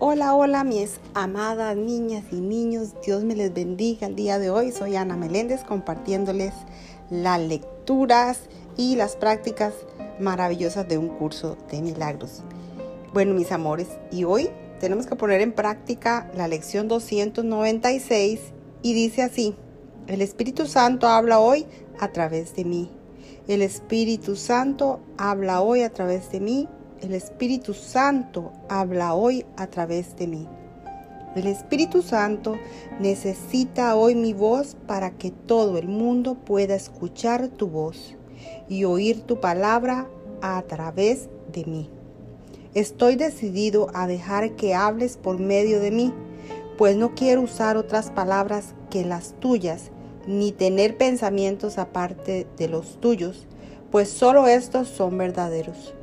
Hola, hola, mis amadas niñas y niños. Dios me les bendiga el día de hoy. Soy Ana Meléndez compartiéndoles las lecturas y las prácticas maravillosas de un curso de milagros. Bueno, mis amores, y hoy tenemos que poner en práctica la lección 296 y dice así, el Espíritu Santo habla hoy a través de mí. El Espíritu Santo habla hoy a través de mí el Espíritu Santo habla hoy a través de mí. El Espíritu Santo necesita hoy mi voz para que todo el mundo pueda escuchar tu voz y oír tu palabra a través de mí. Estoy decidido a dejar que hables por medio de mí, pues no quiero usar otras palabras que las tuyas, ni tener pensamientos aparte de los tuyos, pues solo estos son verdaderos.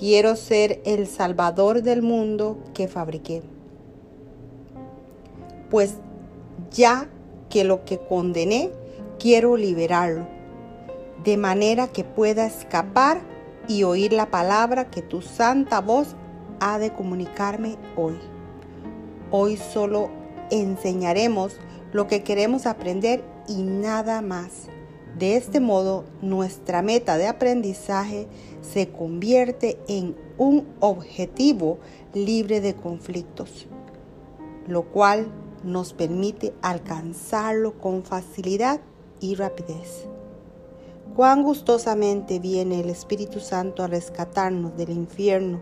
Quiero ser el salvador del mundo que fabriqué. Pues ya que lo que condené, quiero liberarlo, de manera que pueda escapar y oír la palabra que tu santa voz ha de comunicarme hoy. Hoy solo enseñaremos lo que queremos aprender y nada más. De este modo, nuestra meta de aprendizaje se convierte en un objetivo libre de conflictos, lo cual nos permite alcanzarlo con facilidad y rapidez. Cuán gustosamente viene el Espíritu Santo a rescatarnos del infierno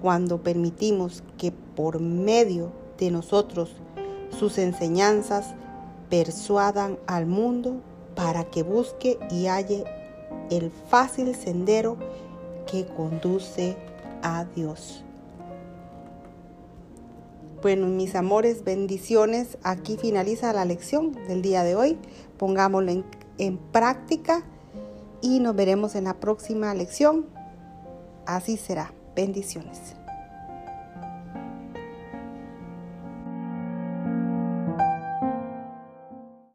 cuando permitimos que por medio de nosotros sus enseñanzas persuadan al mundo para que busque y halle el fácil sendero que conduce a Dios. Bueno, mis amores, bendiciones. Aquí finaliza la lección del día de hoy. Pongámoslo en, en práctica y nos veremos en la próxima lección. Así será. Bendiciones.